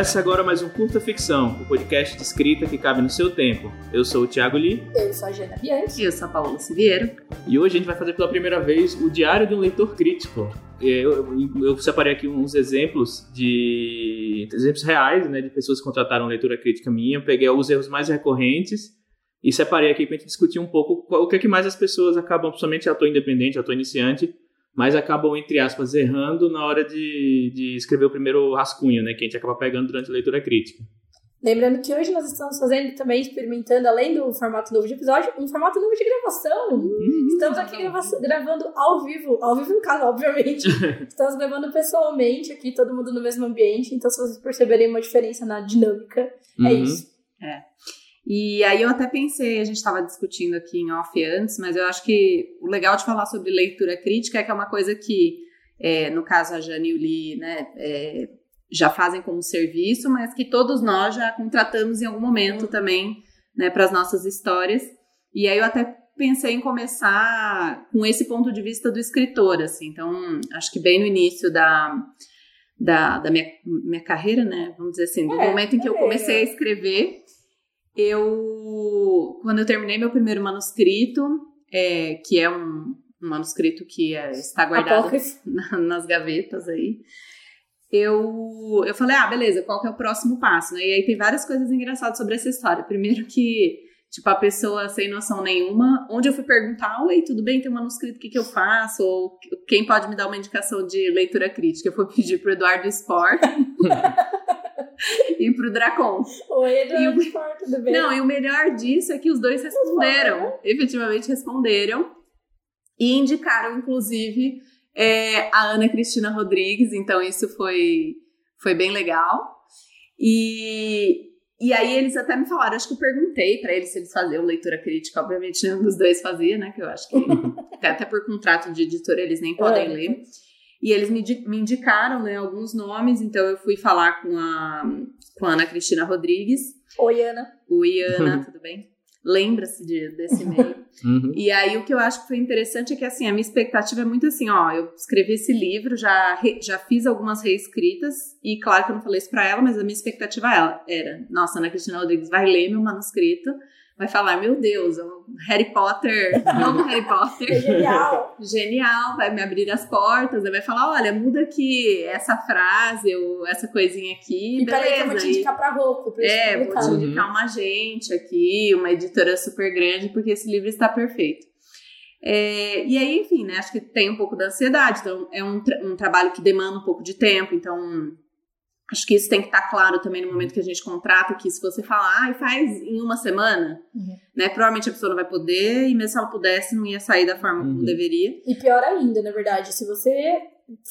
Começa agora mais um Curta Ficção, o um podcast de escrita que cabe no seu tempo. Eu sou o Thiago Lee. Eu sou a Jana Bianchi. E eu sou a Paola Siviero. E hoje a gente vai fazer pela primeira vez o Diário de um Leitor Crítico. Eu, eu, eu separei aqui uns exemplos de exemplos reais, né, de pessoas que contrataram leitura crítica minha. Eu peguei os erros mais recorrentes e separei aqui para a gente discutir um pouco o que é que mais as pessoas acabam, principalmente ator independente, ator iniciante, mas acabam, entre aspas, errando na hora de, de escrever o primeiro rascunho, né, que a gente acaba pegando durante a leitura crítica. Lembrando que hoje nós estamos fazendo também, experimentando, além do formato novo de episódio, um formato novo de gravação. Uhum. Estamos aqui gravando ao vivo, ao vivo no caso, obviamente. estamos gravando pessoalmente aqui, todo mundo no mesmo ambiente. Então, se vocês perceberem uma diferença na dinâmica, é uhum. é isso. É. E aí eu até pensei, a gente estava discutindo aqui em off antes, mas eu acho que o legal de falar sobre leitura crítica é que é uma coisa que, é, no caso a Jane e o Lee, né, é, já fazem como serviço, mas que todos nós já contratamos em algum momento também, né, para as nossas histórias. E aí eu até pensei em começar com esse ponto de vista do escritor, assim. Então, acho que bem no início da, da, da minha, minha carreira, né, vamos dizer assim, do é, momento em que eu comecei a escrever, eu, quando eu terminei meu primeiro manuscrito, é, que é um, um manuscrito que é, está guardado na, nas gavetas aí, eu, eu falei, ah, beleza, qual que é o próximo passo, né? E aí tem várias coisas engraçadas sobre essa história. Primeiro que, tipo, a pessoa sem noção nenhuma, onde eu fui perguntar, oi, tudo bem, tem um manuscrito, o que, que eu faço? Ou quem pode me dar uma indicação de leitura crítica? Eu fui pedir pro Eduardo Sport. e pro Dracon. Oi, Eduardo Sport, tudo bem? Não, e o melhor disso é que os dois responderam. Efetivamente responderam. E indicaram, inclusive, é, a Ana Cristina Rodrigues, então isso foi, foi bem legal. E, e aí eles até me falaram, acho que eu perguntei para eles se eles faziam leitura crítica, obviamente nenhum dos dois fazia, né? Que eu acho que até por contrato de editora eles nem podem é. ler. E eles me, me indicaram né, alguns nomes, então eu fui falar com a, com a Ana Cristina Rodrigues. Oi, Ana. Oi, Ana, tudo bem? lembra-se de, desse e-mail. Uhum. E aí o que eu acho que foi interessante é que assim, a minha expectativa é muito assim, ó, eu escrevi esse livro, já, re, já fiz algumas reescritas, e claro que eu não falei isso pra ela, mas a minha expectativa era, nossa, Ana Cristina Rodrigues vai ler meu manuscrito, vai falar, meu Deus, é Harry Potter, novo Harry Potter. Genial. Genial, vai me abrir as portas, vai falar, olha, muda aqui essa frase ou essa coisinha aqui, e beleza. Peraí, eu vou te indicar pra Roku, pra É, vou te indicar uma agente aqui, uma editora super grande, porque esse livro está perfeito. É, e aí, enfim, né, acho que tem um pouco da ansiedade, então é um, tra um trabalho que demanda um pouco de tempo, então Acho que isso tem que estar tá claro também no momento que a gente contrata, que se você falar, ah, faz em uma semana, uhum. né? Provavelmente a pessoa não vai poder, e mesmo se ela pudesse, não ia sair da forma uhum. como deveria. E pior ainda, na verdade, se você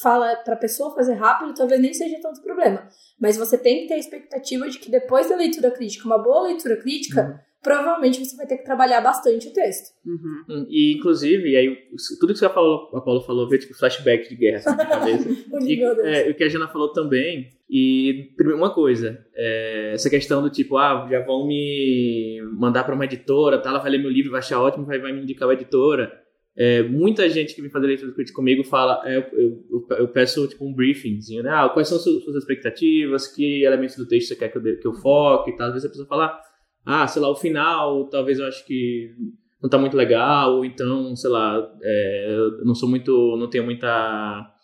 fala pra pessoa fazer rápido, talvez nem seja tanto problema. Mas você tem que ter a expectativa de que depois da leitura crítica, uma boa leitura crítica, uhum provavelmente você vai ter que trabalhar bastante o texto. Uhum. Hum, e, inclusive, aí, tudo que você falou, a Paula falou, veio tipo flashback de guerra assim, na cabeça. e, é, o que a Jana falou também. E, uma coisa, é, essa questão do tipo, ah, já vão me mandar para uma editora, tá? ela vai ler meu livro, vai achar ótimo, vai, vai me indicar a editora. É, muita gente que vem fazer leitura crítica comigo fala, é, eu, eu, eu, peço tipo um briefingzinho, né? Ah, quais são suas, suas expectativas, que elementos do texto você quer que eu, que eu foque e tal. Às vezes a pessoa fala, ah, sei lá, o final, talvez eu acho que não tá muito legal, ou então, sei lá, é, eu não sou muito, não tenho muita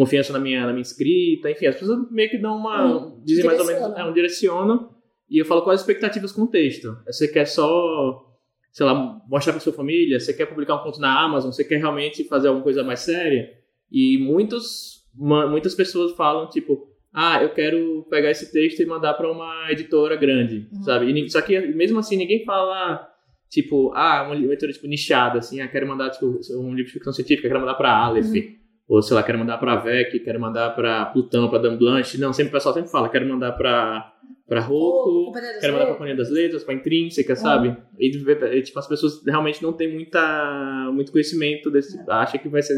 confiança na minha, na minha escrita, enfim, as pessoas meio que dão uma, hum, dizem mais ou menos, é, um direcionam, e eu falo quais as expectativas com o texto. Você quer só, sei lá, mostrar para sua família, você quer publicar um conto na Amazon, você quer realmente fazer alguma coisa mais séria? E muitos, muitas pessoas falam, tipo, ah, eu quero pegar esse texto e mandar para uma editora grande, uhum. sabe? E, só que mesmo assim ninguém fala tipo, ah, uma editora tipo nichada assim, ah, quero mandar tipo um livro de ficção científica, quero mandar para Aleph. Uhum. Ou, sei lá, quero mandar para VEC, quero mandar para Plutão, para Dan Blanche. Não, sempre o pessoal sempre fala, quero mandar para para Roku, quero mandar para Companhia das Letras, para Intrínseca, sabe? E, tipo, as pessoas realmente não têm muita, muito conhecimento desse, é. acha que vai ser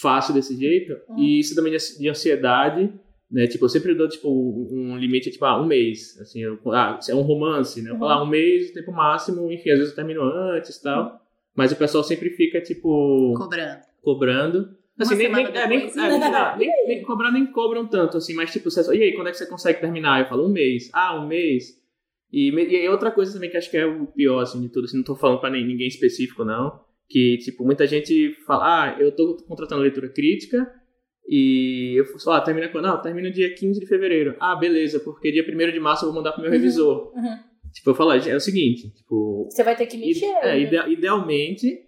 fácil desse jeito. E isso também de ansiedade né? Tipo, eu sempre dou, tipo, um limite, tipo, ah, um mês, assim, eu, ah, é um romance, né? Eu falo, ah, um mês, tempo máximo, enfim, às vezes eu termino antes e tal, mas o pessoal sempre fica, tipo... Cobrando. Cobrando, Assim, nem, nem, é, nem, é, nem, nem, cobrar nem cobram tanto, assim, mas tipo, você, e aí, quando é que você consegue terminar? Eu falo, um mês. Ah, um mês. E, e outra coisa também que acho que é o pior, assim, de tudo, assim, não tô falando pra ninguém específico, não, que, tipo, muita gente fala, ah, eu tô contratando leitura crítica, e eu falo, ah, termina quando? Não, termina dia 15 de fevereiro. Ah, beleza, porque dia 1 de março eu vou mandar pro meu uhum, revisor. Uhum. Tipo, eu falo, é o seguinte, tipo... Você vai ter que mexer, ide é, né? idealmente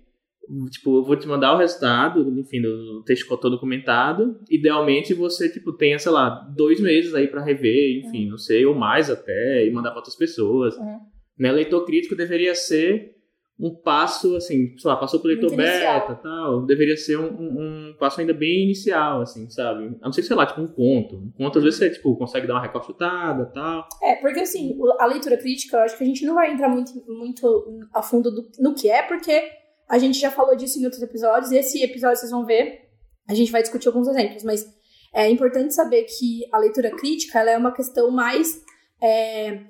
tipo, eu vou te mandar o resultado, enfim, do texto todo documentado. Idealmente você, tipo, tenha, sei lá, dois meses aí para rever, enfim, uhum. não sei, ou mais até, e mandar para outras pessoas. Uhum. Né? Leitor crítico deveria ser um passo, assim, sei lá, passou pro leitor Muito beta inicial. tal, deveria ser um, um, um, passo ainda bem inicial, assim, sabe? A não ser, sei lá, tipo, um conto. Um conto, às vezes, você, tipo, consegue dar uma recortada tal. É, porque, assim, a leitura crítica, eu acho que a gente não vai entrar muito, muito a fundo do, no que é, porque a gente já falou disso em outros episódios, esse episódio vocês vão ver, a gente vai discutir alguns exemplos, mas é importante saber que a leitura crítica é uma questão mais é,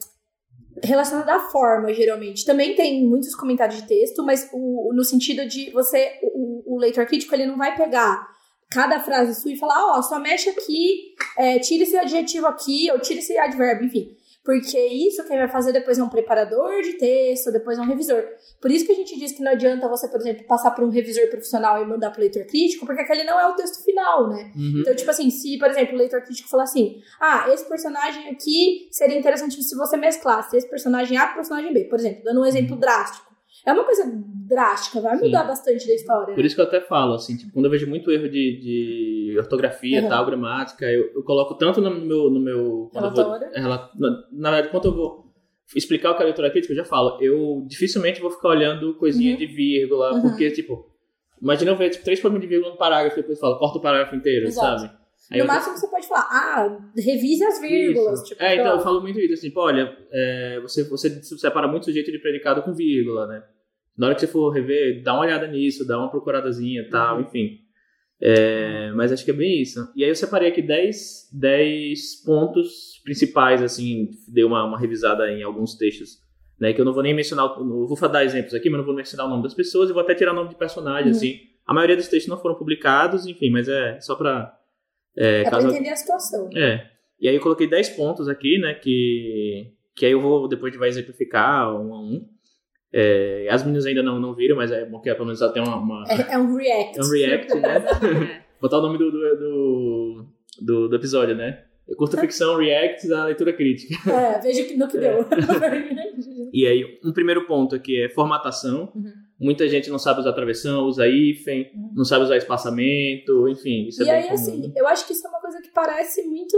relacionada à forma, geralmente. Também tem muitos comentários de texto, mas o, no sentido de você, o, o leitor crítico, ele não vai pegar cada frase sua e falar, ó, oh, só mexe aqui, é, tira esse adjetivo aqui, ou tira esse advérbio, enfim. Porque isso quem vai fazer depois é um preparador de texto, depois é um revisor. Por isso que a gente diz que não adianta você, por exemplo, passar por um revisor profissional e mandar para o leitor crítico, porque aquele não é o texto final, né? Uhum. Então, tipo assim, se, por exemplo, o leitor crítico falar assim: ah, esse personagem aqui seria interessante se você mesclasse esse personagem A com o personagem B, por exemplo, dando um exemplo drástico. É uma coisa drástica, vai mudar Sim. bastante da história. Por né? isso que eu até falo, assim, tipo, quando eu vejo muito erro de, de ortografia, uhum. tal, gramática, eu, eu, coloco tanto no meu. No meu Relatório? Vou, na, na verdade, quando eu vou explicar o que é leitura crítica, eu já falo, eu dificilmente vou ficar olhando coisinha uhum. de vírgula, uhum. porque, tipo, imagina eu ver tipo, três pontos de vírgula no parágrafo e depois falo, corta o parágrafo inteiro, Exato. sabe? Aí no máximo você pode falar, ah, revise as vírgulas. Tipo, é, então, eu falo muito isso, assim, tipo, olha, é, você, você separa muito sujeito de predicado com vírgula, né? Na hora que você for rever, dá uma olhada nisso, dá uma procuradazinha e tal, uhum. enfim. É, mas acho que é bem isso. E aí eu separei aqui 10, 10 pontos principais, assim, dei uma, uma revisada em alguns textos, né? Que eu não vou nem mencionar, eu vou dar exemplos aqui, mas não vou mencionar o nome das pessoas e vou até tirar o nome de personagem, uhum. assim. A maioria dos textos não foram publicados, enfim, mas é só pra... É, é caso... pra entender a situação. É. E aí eu coloquei 10 pontos aqui, né, que, que aí eu vou, depois a gente vai exemplificar um a um. É, as meninas ainda não, não viram, mas é bom que pelo menos ela tem uma. uma... É, é, um react. É um react, né? Botar o nome do, do, do, do episódio, né? Eu curto ficção react da leitura crítica. É, veja no que deu. É. e aí, um primeiro ponto aqui é formatação. Uhum. Muita gente não sabe usar travessão, usa hífen, uhum. não sabe usar espaçamento, enfim, isso é e bem aí, comum. assim, eu acho que isso é uma coisa que parece muito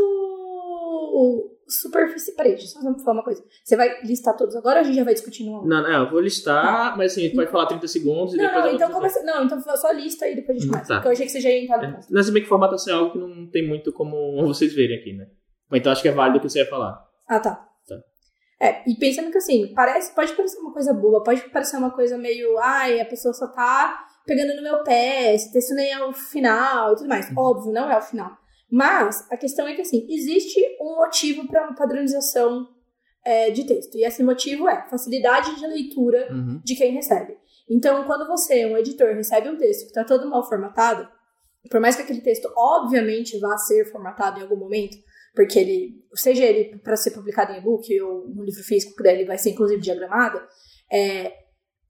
superfície. Peraí, deixa eu só falar uma coisa. Você vai listar todos agora ou a gente já vai discutir no Não, não, eu vou listar, tá. mas assim, a gente pode falar 30 segundos e não, depois. Não, então começa. Não, então só lista e depois a gente começa. Tá. Porque eu achei que você já ia entrar no ponto. Mas bem que formatação é algo que não tem muito como vocês verem aqui, né? Então acho que é válido o que você ia falar. Ah, tá. tá. É, e pensando que assim, parece, pode parecer uma coisa boa, pode parecer uma coisa meio, ai, a pessoa só tá pegando no meu pé, esse texto nem é o final e tudo mais. Uhum. Óbvio, não é o final. Mas a questão é que assim, existe um motivo para uma padronização é, de texto. E esse motivo é facilidade de leitura uhum. de quem recebe. Então, quando você, um editor, recebe um texto que está todo mal formatado, por mais que aquele texto obviamente vá ser formatado em algum momento, porque ele, seja ele para ser publicado em e-book ou no livro físico, que ele vai ser inclusive diagramado, é,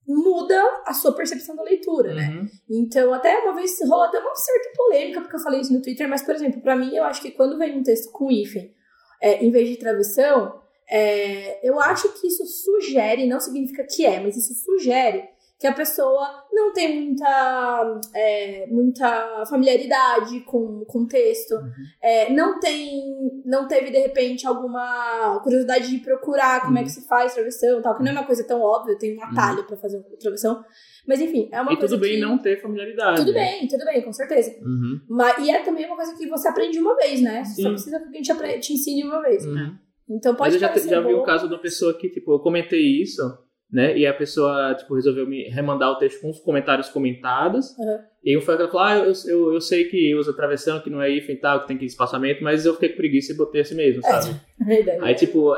muda a sua percepção da leitura, né? uhum. né? Então, até uma vez rolou até uma certa polêmica, porque eu falei isso no Twitter, mas, por exemplo, para mim, eu acho que quando vem um texto com hífen, é, em vez de travessão, é, eu acho que isso sugere, não significa que é, mas isso sugere que a pessoa não tem muita, é, muita familiaridade com, o texto, uhum. é, não tem, não teve de repente alguma curiosidade de procurar como uhum. é que uhum. se faz travessão, tal, que não é uma coisa tão óbvia, tem um atalho uhum. para fazer travessão, mas enfim, é uma e coisa tudo bem que... não ter familiaridade. Tudo bem, tudo bem, com certeza. Uhum. Mas, e é também uma coisa que você aprende uma vez, né? Você só precisa que alguém te, te ensine uma vez. Uhum. Então pode Mas eu já, já vi o caso de uma pessoa que, tipo, eu comentei isso né? E a pessoa, tipo, resolveu me remandar o texto com os comentários comentados. Uhum. E foi que falou, ah, eu, eu, eu sei que usa travessão, que não é if e tal, que tem que espaçamento, mas eu fiquei com preguiça e botei assim mesmo, sabe? É, Aí, tipo,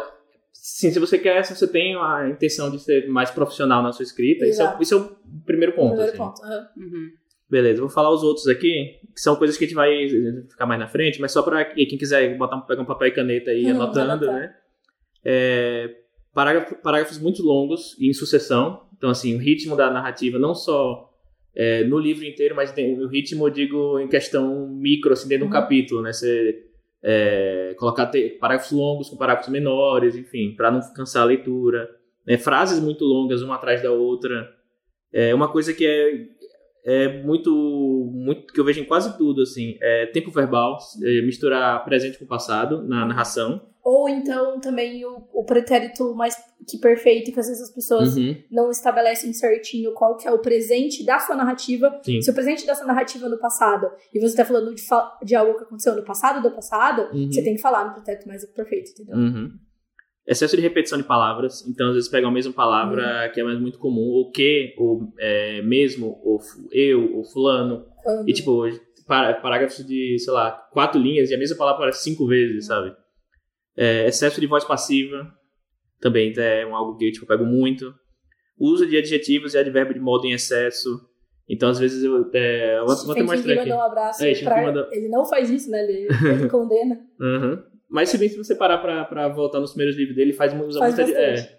sim, se você quer, se você tem a intenção de ser mais profissional na sua escrita, isso é, isso é, o primeiro ponto. Primeiro assim. ponto. Uhum. Beleza, vou falar os outros aqui, que são coisas que a gente vai ficar mais na frente, mas só para quem quiser botar, pegar um papel e caneta aí hum, anotando, né? É, parágrafo, parágrafos muito longos e em sucessão. Então, assim, o ritmo da narrativa, não só é, no livro inteiro, mas o ritmo, eu digo, em questão micro, assim, dentro uhum. de um capítulo, né? Você é, colocar parágrafos longos com parágrafos menores, enfim, para não cansar a leitura. Né? Frases muito longas, uma atrás da outra. É uma coisa que é é muito, muito que eu vejo em quase tudo, assim, é tempo verbal, é misturar presente com passado na narração. Ou então também o, o pretérito mais que perfeito, que às vezes as pessoas uhum. não estabelecem certinho qual que é o presente da sua narrativa. Sim. Se o presente da sua narrativa no passado, e você está falando de, de algo que aconteceu no passado do passado, uhum. você tem que falar no pretérito mais perfeito, entendeu? Uhum excesso de repetição de palavras. Então, às vezes, pega a mesma palavra uhum. que é mais muito comum, ou que, ou é, mesmo, ou eu, ou fulano. Uhum. E, tipo, parágrafos de, sei lá, quatro linhas e a mesma palavra cinco vezes, uhum. sabe? É, excesso de voz passiva também é um algo que tipo, eu pego muito. Uso de adjetivos e advérbio de modo em excesso. Então, às vezes, eu é, vou, até mostrar aqui. Um abraço é, pra... Manda... Ele não faz isso, né? Ele, ele condena. Uhum. Mas se bem se você parar pra, pra voltar nos primeiros livros dele, faz, usa faz muita. É.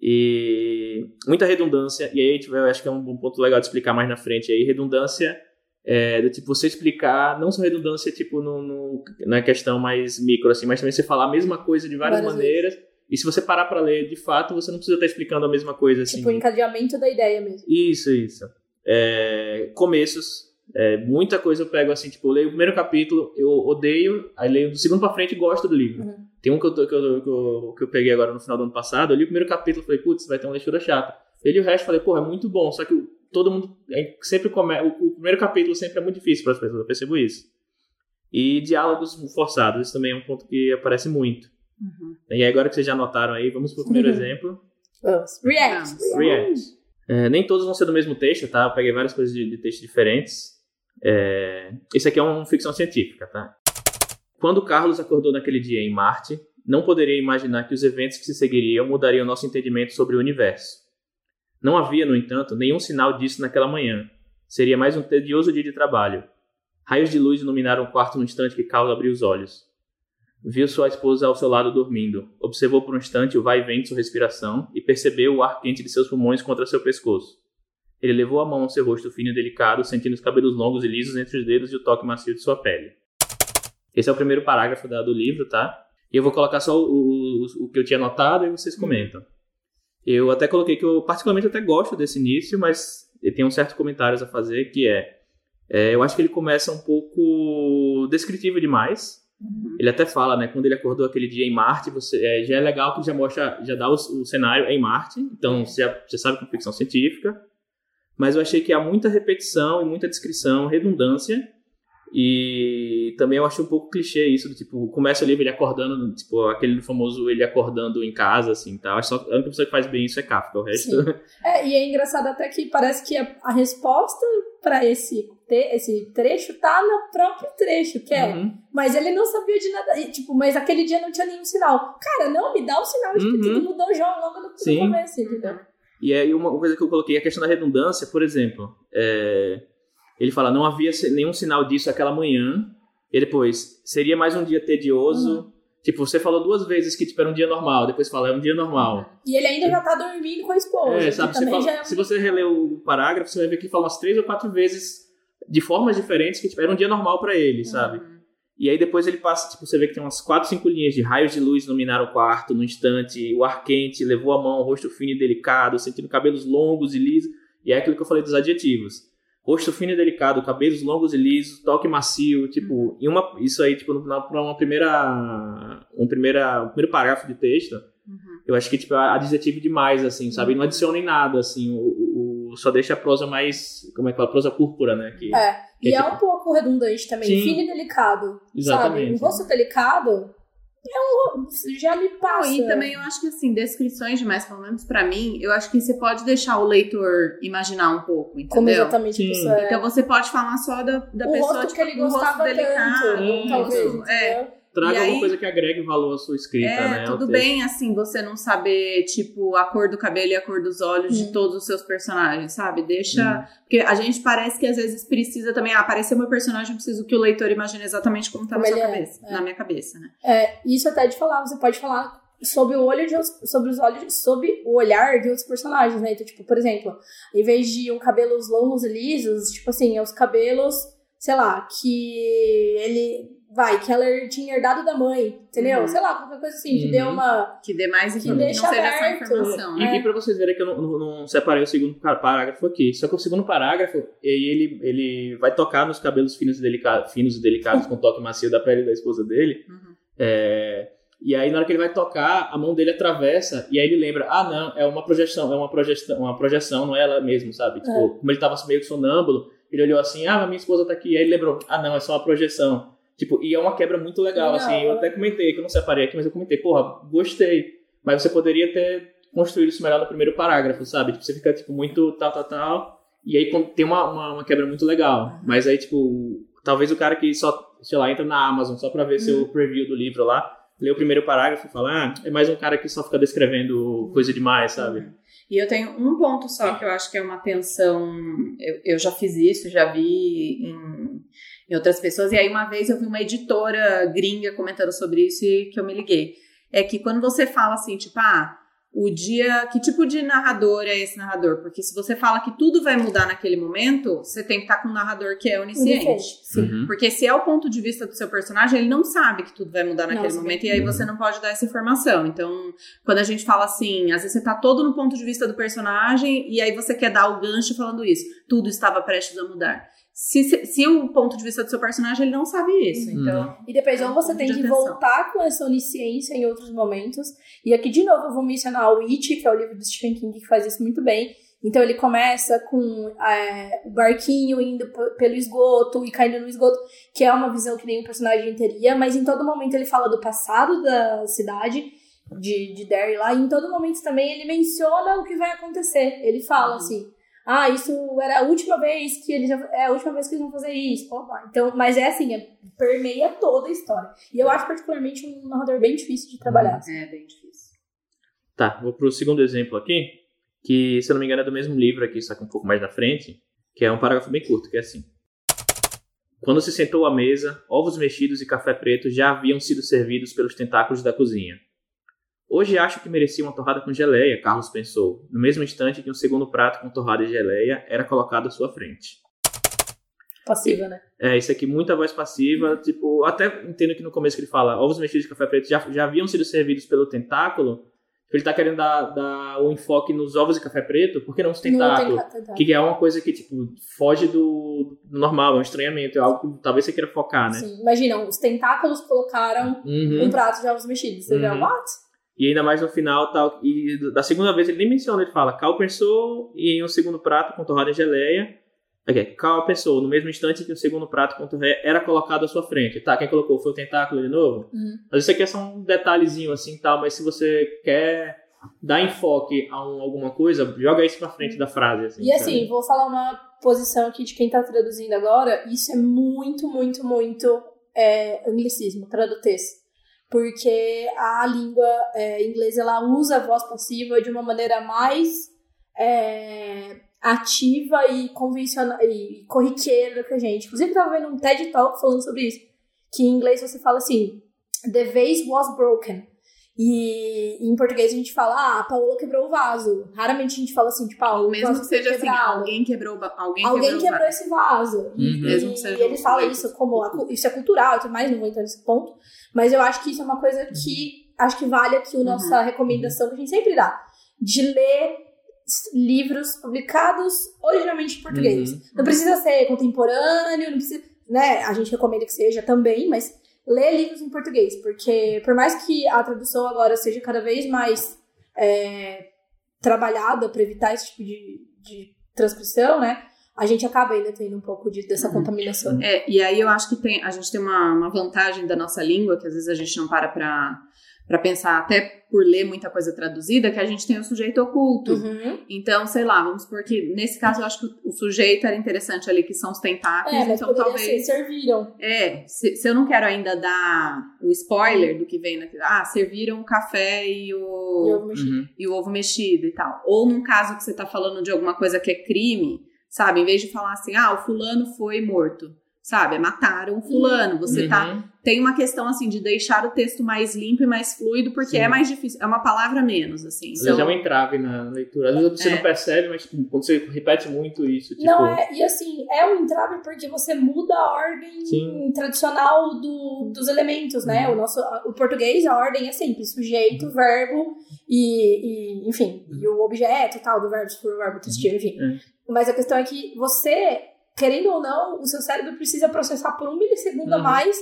E muita redundância. E aí, eu acho que é um, ponto legal de explicar mais na frente aí. Redundância é, do tipo você explicar, não só redundância tipo no, no, na questão mais micro, assim, mas também você falar a mesma coisa de várias, várias maneiras. Vezes. E se você parar para ler, de fato, você não precisa estar explicando a mesma coisa. Assim. Tipo, o encadeamento da ideia mesmo. Isso, isso. É, começos. É, muita coisa eu pego assim, tipo, eu leio o primeiro capítulo, eu odeio, aí leio do segundo pra frente e gosto do livro. Uhum. Tem um que eu, que, eu, que, eu, que eu peguei agora no final do ano passado, eu li o primeiro capítulo e falei, putz, vai ter uma leitura chata. Eu li o resto e falei, porra, é muito bom, só que todo mundo sempre começa. O, o, primeiro capítulo sempre é muito difícil para as pessoas, eu percebo isso. E diálogos forçados, isso também é um ponto que aparece muito. Uhum. E agora que vocês já notaram aí, vamos pro primeiro uhum. exemplo. Vamos. React. React. É, nem todos vão ser do mesmo texto, tá? Eu peguei várias coisas de, de texto diferentes. É... Esse aqui é uma ficção científica, tá? Quando Carlos acordou naquele dia em Marte, não poderia imaginar que os eventos que se seguiriam mudariam nosso entendimento sobre o universo. Não havia, no entanto, nenhum sinal disso naquela manhã. Seria mais um tedioso dia de trabalho. Raios de luz iluminaram o quarto no instante que Carlos abriu os olhos. Viu sua esposa ao seu lado dormindo. Observou por um instante o vai e vem de sua respiração e percebeu o ar quente de seus pulmões contra seu pescoço. Ele levou a mão ao seu rosto fino e delicado, sentindo os cabelos longos e lisos entre os dedos e o toque macio de sua pele. Esse é o primeiro parágrafo do livro, tá? E eu vou colocar só o, o, o que eu tinha notado e vocês comentam. Eu até coloquei que eu particularmente até gosto desse início, mas ele tem uns certos comentários a fazer, que é, é eu acho que ele começa um pouco descritivo demais. Uhum. Ele até fala, né, quando ele acordou aquele dia em Marte, você, é, já é legal que já mostra, já dá o, o cenário em Marte, então você já, já sabe que é ficção científica mas eu achei que há muita repetição e muita descrição, redundância. E também eu achei um pouco clichê isso, do tipo, começa o livro ele acordando, tipo, aquele famoso ele acordando em casa, assim, tá? Acho que a única pessoa que faz bem isso é Kafka, o resto... Sim. É, e é engraçado até que parece que a, a resposta para esse, esse trecho tá no próprio trecho, que é, uhum. mas ele não sabia de nada, e, tipo, mas aquele dia não tinha nenhum sinal. Cara, não, me dá um sinal de que uhum. tudo mudou já logo no, no começo, entendeu? E aí uma coisa que eu coloquei, a questão da redundância, por exemplo, é, ele fala, não havia nenhum sinal disso aquela manhã, e depois, seria mais um dia tedioso, uhum. Tipo, você falou duas vezes que tipo, era um dia normal, depois fala, é um dia normal. E ele ainda já tá dormindo com a esposa. É, sabe, você fala, é... Se você reler o parágrafo, você vai ver que fala umas três ou quatro vezes de formas diferentes que tipo, era um dia normal para ele, uhum. sabe? E aí depois ele passa, tipo, você vê que tem umas quatro, cinco linhas de raios de luz iluminaram o quarto no instante, o ar quente levou a mão, o rosto fino e delicado, sentindo cabelos longos e lisos. E é aquilo que eu falei dos adjetivos. Rosto fino e delicado, cabelos longos e lisos, toque macio, tipo, em uma, isso aí, tipo, para uma primeira, um, primeira, um primeiro parágrafo de texto, uhum. eu acho que, tipo, é adjetivo demais, assim, sabe? Não adiciona em nada, assim, o, o, só deixa a prosa mais, como é que fala, prosa púrpura, né? Que, é. E é, tipo... é um pouco redundante também. Sim. Fino e delicado. Exatamente. Sabe? Um rosto delicado um, já me passa. e também eu acho que assim, descrições demais, pelo menos pra mim, eu acho que você pode deixar o leitor imaginar um pouco, entendeu? Como exatamente Sim. é. Então você pode falar só da, da o pessoa rosto tipo, que ele gostava rosto delicado. Tanto, talvez, é. Traga alguma coisa que agregue valor à sua escrita, é, né? Tudo bem, assim, você não saber, tipo, a cor do cabelo e a cor dos olhos hum. de todos os seus personagens, sabe? Deixa. Hum. Porque a gente parece que às vezes precisa também. Ah, aparecer meu personagem, eu preciso que o leitor imagine exatamente como tá como na sua é, cabeça. É. Na minha cabeça, né? É, isso até de falar, você pode falar sobre o olho de sobre os olhos, sob o olhar de outros personagens, né? Então, tipo, por exemplo, em vez de um cabelos longos e lisos, tipo assim, é os cabelos, sei lá, que ele vai, que ela tinha herdado da mãe, entendeu? Uhum. Sei lá, qualquer coisa assim, que uhum. dê uma. Que dê mais informação, que não seja aberto. essa informação. E aqui, pra vocês verem que eu não, não, não, separei o segundo parágrafo aqui. Só que o segundo parágrafo, ele, ele vai tocar nos cabelos finos e, delicados, finos e delicados com toque macio da pele da esposa dele. Uhum. É, e aí, na hora que ele vai tocar, a mão dele atravessa, e aí ele lembra, ah, não, é uma projeção, é uma projeção, uma projeção, não é ela mesmo, sabe? Tipo, é. como ele tava meio que sonâmbulo, ele olhou assim, ah, minha esposa tá aqui, e aí ele lembrou, ah, não, é só uma projeção. Tipo, e é uma quebra muito legal, assim, eu até comentei, que eu não separei aqui, mas eu comentei, porra, gostei, mas você poderia ter construído isso melhor no primeiro parágrafo, sabe? Tipo, você fica, tipo, muito tal, tal, tal, e aí tem uma, uma, uma quebra muito legal, mas aí, tipo, talvez o cara que só, sei lá, entra na Amazon só pra ver uhum. seu preview do livro lá, lê o primeiro parágrafo e fala, ah, é mais um cara que só fica descrevendo coisa demais, sabe? E eu tenho um ponto só que eu acho que é uma tensão. Eu, eu já fiz isso, já vi em, em outras pessoas. E aí, uma vez eu vi uma editora gringa comentando sobre isso e que eu me liguei. É que quando você fala assim, tipo, ah, o dia. Que tipo de narrador é esse narrador? Porque se você fala que tudo vai mudar naquele momento, você tem que estar com um narrador que é onisciente. Uhum. Porque se é o ponto de vista do seu personagem, ele não sabe que tudo vai mudar naquele Nossa, momento, e aí você não pode dar essa informação. Então, quando a gente fala assim, às vezes você tá todo no ponto de vista do personagem, e aí você quer dar o gancho falando isso. Tudo estava prestes a mudar se, se, se, o ponto de vista do seu personagem ele não sabe isso. Uhum. Então, e depois, ou você tem que atenção. voltar com essa onisciência em outros momentos. E aqui, de novo, eu vou mencionar o It, que é o livro do Stephen King, que faz isso muito bem. Então, ele começa com é, o barquinho indo pelo esgoto e caindo no esgoto, que é uma visão que nenhum personagem teria, mas em todo momento ele fala do passado da cidade. De, de Derry lá, e em todo momento também ele menciona o que vai acontecer. Ele fala uhum. assim: ah, isso era a última vez que eles é a última vez que eles vão fazer isso. Então, mas é assim, é, permeia toda a história. E eu acho particularmente um narrador bem difícil de trabalhar. Assim. É, bem difícil. Tá, vou pro segundo exemplo aqui, que se eu não me engano é do mesmo livro aqui, só que um pouco mais na frente, que é um parágrafo bem curto, que é assim. Quando se sentou à mesa, ovos mexidos e café preto já haviam sido servidos pelos tentáculos da cozinha. Hoje acho que merecia uma torrada com geleia, Carlos pensou, no mesmo instante que um segundo prato com torrada e geleia era colocado à sua frente. Passiva, né? É, isso aqui, muita voz passiva. Tipo, até entendo que no começo que ele fala ovos mexidos de café preto já, já haviam sido servidos pelo tentáculo. Ele tá querendo dar, dar o enfoque nos ovos de café preto, porque não os tentáculos? Que é uma coisa que, tipo, foge do, do, normal, é um estranhamento, é algo que talvez você queira focar, né? Sim, imagina, os tentáculos colocaram uhum. um prato de ovos mexidos. Você uhum. já, what? E ainda mais no final, tal, e da segunda vez ele nem menciona, ele fala Cal pensou e em um segundo prato com torrada e geleia. Okay, Cal pensou no mesmo instante que o segundo prato com torrada era colocado à sua frente. Tá, quem colocou foi o tentáculo de novo? Uhum. Mas isso aqui é só um detalhezinho assim, tal, mas se você quer dar enfoque a um, alguma coisa, joga isso pra frente da frase. Assim, e assim, sabe? vou falar uma posição aqui de quem tá traduzindo agora, isso é muito, muito, muito é, anglicismo, tradutez porque a língua é, inglesa ela usa a voz passiva de uma maneira mais é, ativa e convencional e corriqueira que a gente. Inclusive, eu tava vendo um TED Talk falando sobre isso, que em inglês você fala assim, the vase was broken. E em português a gente fala, ah, a Paola quebrou o vaso. Raramente a gente fala assim, tipo, ah, o Mesmo que seja assim, alguém quebrou, alguém, alguém quebrou, quebrou esse vaso. Uhum. E, Mesmo que seja e ele fala isso como, isso é cultural e tudo mais, não vou entrar nesse ponto. Mas eu acho que isso é uma coisa que acho que vale aqui a nossa uhum. recomendação que a gente sempre dá. De ler livros publicados originalmente em português. Uhum. Não precisa ser contemporâneo, não precisa, né? A gente recomenda que seja também, mas ler livros em português, porque por mais que a tradução agora seja cada vez mais é, trabalhada para evitar esse tipo de, de transcrição, né? a gente acaba ainda tendo um pouco de, dessa uhum. contaminação. É, e aí eu acho que tem, a gente tem uma, uma vantagem da nossa língua, que às vezes a gente não para pra, para pensar até por ler muita coisa traduzida que a gente tem o sujeito oculto. Uhum. Então, sei lá, vamos supor que nesse caso eu acho que o sujeito era interessante ali, que são os tentáculos. É, mas então talvez. Ser, serviram. É, se, se, eu não quero ainda dar o spoiler do que vem naquilo. Ah, serviram o café e o, e o, ovo, mexido. Uhum. E o ovo mexido e tal. Ou num caso que você tá falando de alguma coisa que é crime, sabe? Em vez de falar assim, ah, o fulano foi morto sabe? É mataram o fulano. Você tá Uhum. tem uma questão assim de deixar o texto mais limpo e mais fluido, porque Sim. é mais difícil, é uma palavra menos, assim. Às Então, vezes é um entrave na leitura. Às vezes você É. não percebe, mas tipo, quando você repete muito isso, tipo. Não, é, e assim, é um entrave porque você muda a ordem Sim. tradicional do, dos elementos, né? Uhum. O nosso, o português, a ordem é sempre sujeito, verbo e, e, enfim, e o objeto e tal, do verbo, se for o verbo textil, enfim. Uhum. Mas a questão é que você, querendo ou não, o seu cérebro precisa processar por um milissegundo a Uhum. mais.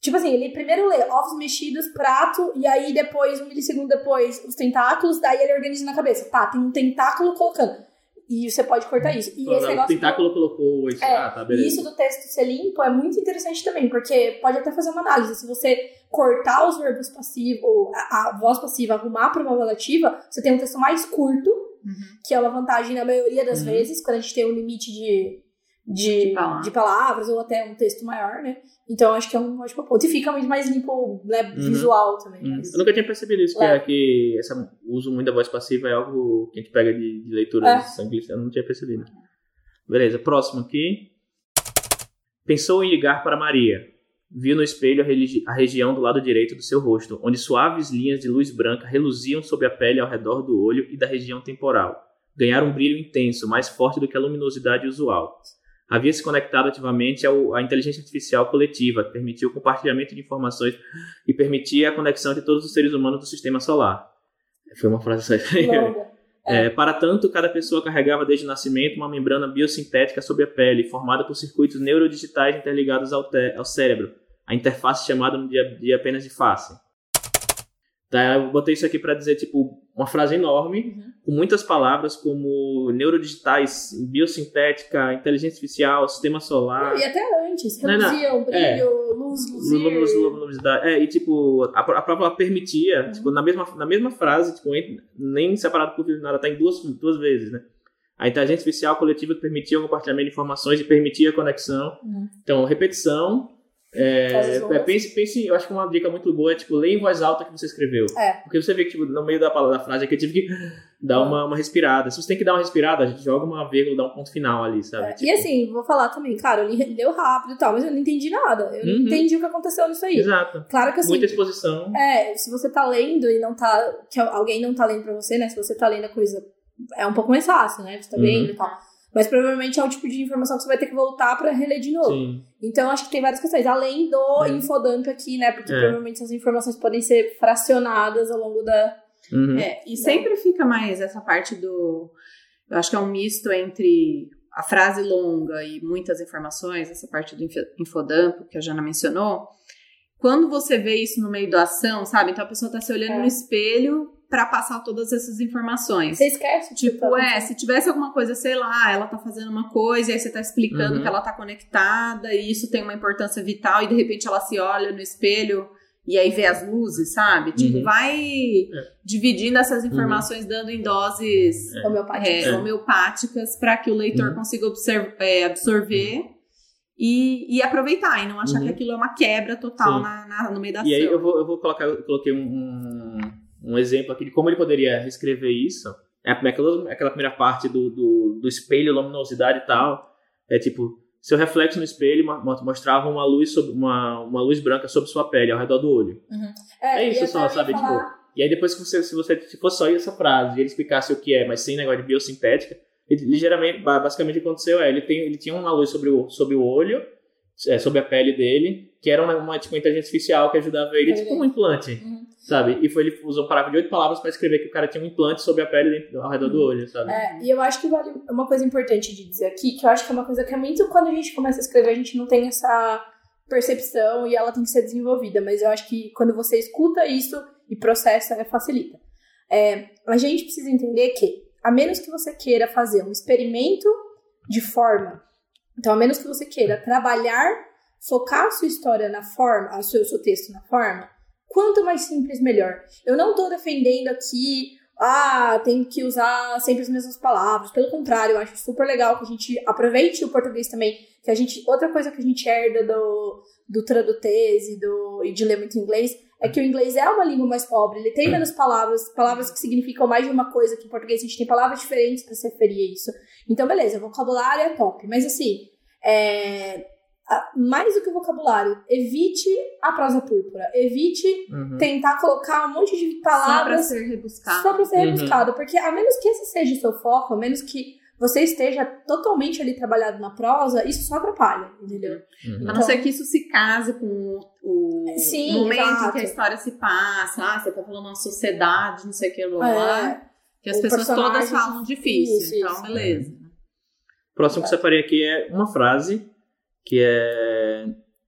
Tipo assim, ele primeiro lê ovos mexidos, prato, e aí depois, um milissegundo depois, os tentáculos, daí ele organiza na cabeça. Tá, tem um tentáculo colocando. E você pode cortar isso. E esse o negócio. do- tentáculo colocou isso. É, ah, tá, e beleza. isso do texto ser limpo é muito interessante também, porque pode até fazer uma análise. Se você cortar os verbos passivos, ou a, a voz passiva, arrumar para uma relativa, você tem um texto mais curto, que é uma vantagem na maioria das Uhum. vezes, quando a gente tem um limite de, de, De palavras. de palavras, ou até um texto maior, né? Então acho que é um ótimo ponto. E fica muito mais limpo, né, Uhum. visual também. Hum. mas- Eu nunca tinha percebido isso, que, É. que essa, o uso muito da voz passiva é algo que a gente pega de, de leituras É. sanguíneas. Eu não tinha percebido. Beleza, próximo aqui. Pensou em ligar para Maria. Viu no espelho a, religi- a região do lado direito do seu rosto, onde suaves linhas de luz branca reluziam sob a pele ao redor do olho e da região temporal. Ganharam um brilho intenso, mais forte do que a luminosidade usual. Havia se conectado ativamente ao, à inteligência artificial coletiva, que permitia o compartilhamento de informações e permitia a conexão de todos os seres humanos do sistema solar. Foi uma frase. É, para tanto, cada pessoa carregava desde o nascimento uma membrana biosintética sobre a pele, formada por circuitos neurodigitais interligados ao, ao cérebro, a interface chamada a dia apenas de face. Tá, eu botei isso aqui para dizer tipo uma frase enorme, Uhum. com muitas palavras como neurodigitais, biosintética, inteligência artificial, sistema solar. E até antes, não. reluziam, brilho, luz, luzir. Luminosidade, luminosidade. É, e tipo, a, a própria ela permitia, tipo, na mesma, na mesma frase, tipo, em- nem separado por nada, tá em duas, duas vezes, né? A inteligência artificial coletiva permitia o compartilhamento de informações e permitia a conexão. Uhum. Então, repetição. É, é, pense, pense, eu acho que uma dica muito boa é, tipo, leia em voz alta o que você escreveu. É. Porque você vê que, tipo, no meio da, palavra, da frase aqui, eu tive que dar uma, uma respirada. Se você tem que dar uma respirada, a gente joga uma vírgula, dá um ponto final ali, sabe? É, Tipo, E assim, vou falar também, cara, eu li, leu rápido e tal, mas eu não entendi nada. Eu não Uhum. entendi o que aconteceu nisso aí. Exato. Claro que assim, Muita exposição. é, se você tá lendo e não tá. que alguém não tá lendo pra você, né? Se você tá lendo a coisa, é um pouco mais fácil, né? Você tá Uhum. lendo e tal. Mas provavelmente é o tipo de informação que você vai ter que voltar pra reler de novo. Sim. Então acho que tem várias questões, além do Uhum. infodump aqui, né? Porque É. provavelmente essas informações podem ser fracionadas ao longo da. Uhum. É, e sempre fica mais essa parte do. Eu acho que é um misto entre a frase longa e muitas informações, essa parte do info- infodump que a Jana mencionou. Quando você vê isso no meio da ação, sabe? Então a pessoa tá se olhando É. no espelho para passar todas essas informações. Você esquece Tipo, tá é, se tivesse alguma coisa, sei lá, ela tá fazendo uma coisa e aí você tá explicando Uhum. que ela tá conectada e isso tem uma importância vital e de repente ela se olha no espelho e aí vê as luzes, sabe? Tipo, Uhum. vai dividindo essas informações, dando em doses é, É. homeopáticas para que o leitor Uhum. consiga observ- é, absorver e, e aproveitar e não achar Uhum. que aquilo é uma quebra total na, na- no meio da ação. E aí eu vou, eu vou colocar, eu coloquei um, um, um exemplo aqui de como ele poderia reescrever isso. É aquela, aquela primeira parte do, do, do espelho, luminosidade e tal. É tipo, seu reflexo no espelho mo- mostrava uma luz, sobre, uma, uma luz branca sobre sua pele, ao redor do olho. É e isso só, sabe? falar- E aí depois que você, se você se fosse só essa frase e ele explicasse o que é, mas sem negócio de biosintética, ele, ligeiramente, ba- basicamente o que aconteceu é, ele, tem, ele tinha uma luz sobre o, sobre o olho, é, sobre a pele dele, que era uma, uma, tipo, inteligência artificial que ajudava ele, tipo um implante, Uhum. sabe? E foi, ele usou um parágrafo de oito palavras para escrever que o cara tinha um implante sobre a pele dentro- ao redor do olho, sabe? É, e eu acho que vale uma coisa importante de dizer aqui, que eu acho que é uma coisa que é muito quando a gente começa a escrever, a gente não tem essa percepção e ela tem que ser desenvolvida, mas eu acho que quando você escuta isso e processa, é, facilita. É, a gente precisa entender que, a menos que você queira fazer um experimento de forma, então a menos que você queira trabalhar, focar a sua história na forma, o seu, o seu texto na forma, Quanto mais simples, melhor. Eu não tô defendendo aqui, ah, tem que usar sempre as mesmas palavras. Pelo contrário, eu acho super legal que a gente aproveite o português também. Que a gente, outra coisa que a gente herda do, do tradutez e, do, e de ler muito inglês é que o inglês é uma língua mais pobre, ele tem menos palavras, palavras que significam mais de uma coisa que em português a gente tem palavras diferentes para se referir a isso. Então, beleza, vocabulário é top, mas assim, é, mais do que o vocabulário, evite a prosa púrpura, evite uhum. tentar colocar um monte de palavras só para ser rebuscado. Só para ser uhum. rebuscado, porque a menos que esse seja o seu foco, a menos que você esteja totalmente ali trabalhado na prosa, isso só atrapalha, entendeu? Uhum. A não ser que isso se case com o Sim, momento exato. em que a história se passa. Ah, você tá falando uma sociedade, não sei o que lá. É, que as pessoas todas falam difícil. Isso, então, isso. beleza. O próximo que eu separei aqui é uma frase que é,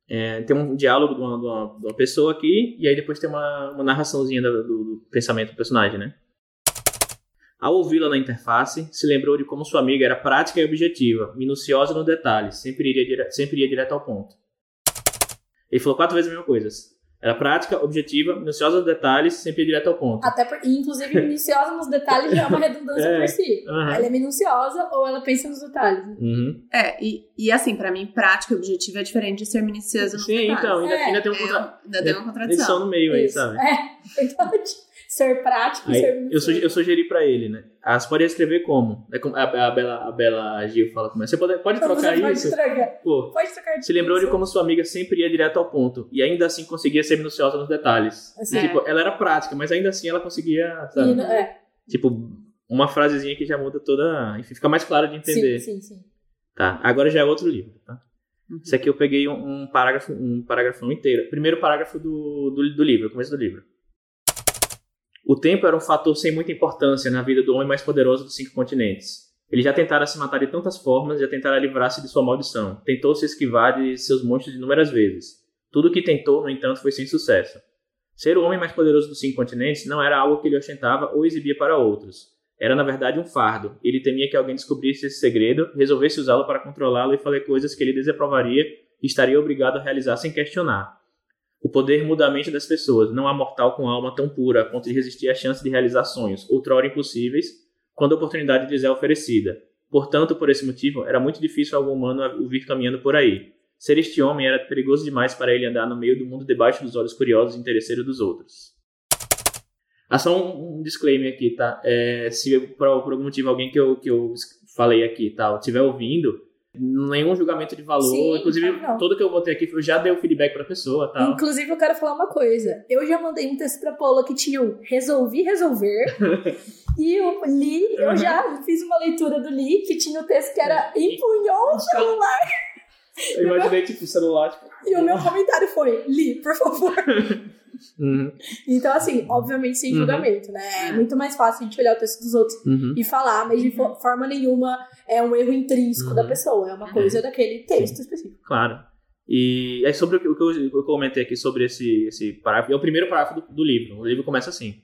é tem um diálogo de uma, de, uma, de uma, pessoa aqui e aí depois tem uma, uma narraçãozinha do, do pensamento do personagem, né? Ao ouvi-la na interface, se lembrou de como sua amiga era prática e objetiva, minuciosa no detalhe, sempre, iria dire... sempre ia direto ao ponto. Ele falou quatro vezes a mesma coisa. Era prática, objetiva, minuciosa nos detalhes, sempre direto ao ponto. Até por... inclusive, minuciosa nos detalhes já é uma redundância é, por si. Ela é minuciosa ou ela pensa nos detalhes. Né? Uhum. É, e, e assim, pra mim, prática e objetiva é diferente de ser minuciosa nos Sim, detalhes. Sim, então, ainda, é, ainda tem, um contra... ainda tem uma contradição. no meio Isso. aí, sabe? É, verdade ser prático e ser eu, sugeri, eu sugeri pra ele, né? Ah, você pode escrever como? É como a, a, Bela, a Bela Gil fala como é. Você pode, pode trocar você isso? Pode trocar. Pô, pode trocar Se lembrou de como sua amiga sempre ia direto ao ponto. E ainda assim conseguia ser minuciosa nos detalhes. Assim, tipo, é. ela era prática, mas ainda assim ela conseguia, sabe? E, é. Tipo, uma frasezinha que já muda toda... Enfim, fica mais claro de entender. Sim, sim, sim. Tá, agora já é outro livro, tá? Uhum. Isso aqui eu peguei um, um parágrafo, um parágrafo inteiro. Primeiro parágrafo do, do, do livro, começo do livro. O tempo era um fator sem muita importância na vida do homem mais poderoso dos cinco continentes. Ele já tentara se matar de tantas formas, já tentara livrar-se de sua maldição. Tentou se esquivar de seus monstros inúmeras vezes. Tudo o que tentou, no entanto, foi sem sucesso. Ser o homem mais poderoso dos cinco continentes não era algo que ele ostentava ou exibia para outros. Era, na verdade, um fardo. Ele temia que alguém descobrisse esse segredo, resolvesse usá-lo para controlá-lo e fazer coisas que ele desaprovaria e estaria obrigado a realizar sem questionar. O poder muda a mente das pessoas. Não há mortal com alma tão pura a ponto de resistir à chance de realizar sonhos, outrora impossíveis, quando a oportunidade lhes é oferecida. Portanto, por esse motivo, era muito difícil algum humano o vir caminhando por aí. Ser este homem era perigoso demais para ele andar no meio do mundo debaixo dos olhos curiosos e interesseiros dos outros. Ah, só um, um disclaimer aqui, tá? É, se por, por algum motivo alguém que eu, que eu falei aqui tal estiver ouvindo, nenhum julgamento de valor. Sim, Inclusive, não. tudo que eu botei aqui, eu já dei o feedback pra pessoa, tá? Inclusive, eu quero falar uma coisa. Eu já mandei um texto pra Paula que tinha o resolvi resolver. e o li, eu uhum. já fiz uma leitura do li, que tinha o texto que era empunhou o celular. Eu imaginei, tipo, o celular, tipo... E o meu comentário foi, li, por favor. Uhum. Então, assim, obviamente sem uhum. julgamento, uhum. né? É muito mais fácil a gente olhar o texto dos outros uhum. e falar, mas de forma nenhuma é um erro intrínseco da uhum. pessoa, é uma coisa daquele texto Sim. específico. Claro. E aí, sobre o que eu, eu comentei aqui sobre esse, esse parágrafo, é o primeiro parágrafo do, do livro. O livro começa assim.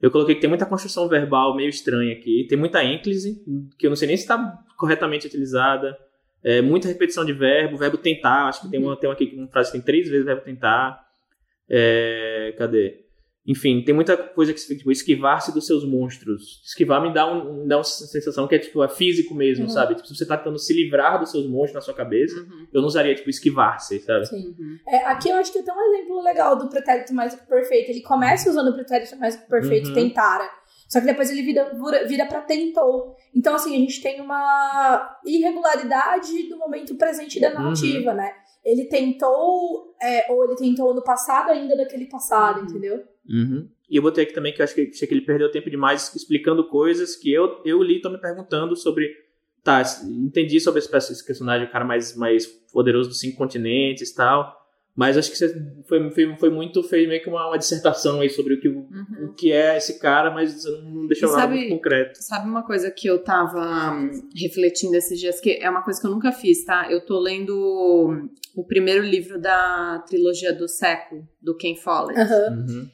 Eu coloquei que tem muita construção verbal meio estranha aqui, tem muita ênclise, que eu não sei nem se está corretamente utilizada, é, muita repetição de verbo, verbo tentar, acho que tem uma, tem uma aqui, uma frase que tem três vezes o verbo tentar, é, cadê? Enfim, tem muita coisa que tipo, esquivar-se dos seus monstros. Esquivar me dá, um, me dá uma sensação que é tipo é físico mesmo, uhum. sabe? Tipo, se você tá tentando se livrar dos seus monstros na sua cabeça, uhum. eu não usaria tipo esquivar-se, sabe? Sim. Uhum. É, aqui eu acho que tem um exemplo legal do pretérito mais do que perfeito. Ele começa usando o pretérito mais do que perfeito, uhum. tentara. Só que depois ele vira, vira para tentou. Então, assim, a gente tem uma irregularidade do momento presente da narrativa, uhum. né? ele tentou, é, ou ele tentou no passado ainda daquele passado, entendeu? Uhum. E eu botei aqui também que eu acho que, que ele perdeu tempo demais explicando coisas que eu, eu li, tô me perguntando sobre. Tá, entendi sobre esse personagem, o cara mais, mais poderoso dos cinco continentes e tal. Mas acho que você foi, foi, foi muito, fez meio que uma, uma dissertação aí sobre o que, uhum. o que é esse cara, mas não deixou nada muito concreto. Sabe uma coisa que eu tava hum, refletindo esses dias, que é uma coisa que eu nunca fiz, tá? Eu tô lendo o primeiro livro da trilogia do século, do Ken Follett. Uhum. Uhum.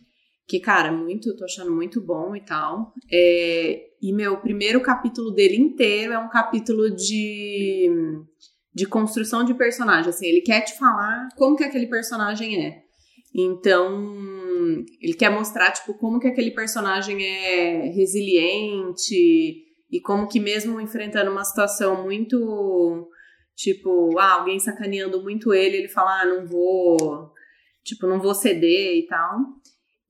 Que, cara, muito, tô achando muito bom e tal. É, e, meu, o primeiro capítulo dele inteiro é um capítulo de de construção de personagem, assim, ele quer te falar como que aquele personagem é. Então, ele quer mostrar, tipo, como que aquele personagem é resiliente e como que mesmo enfrentando uma situação muito, tipo, ah, alguém sacaneando muito ele, ele fala, ah, não vou, tipo, não vou ceder e tal.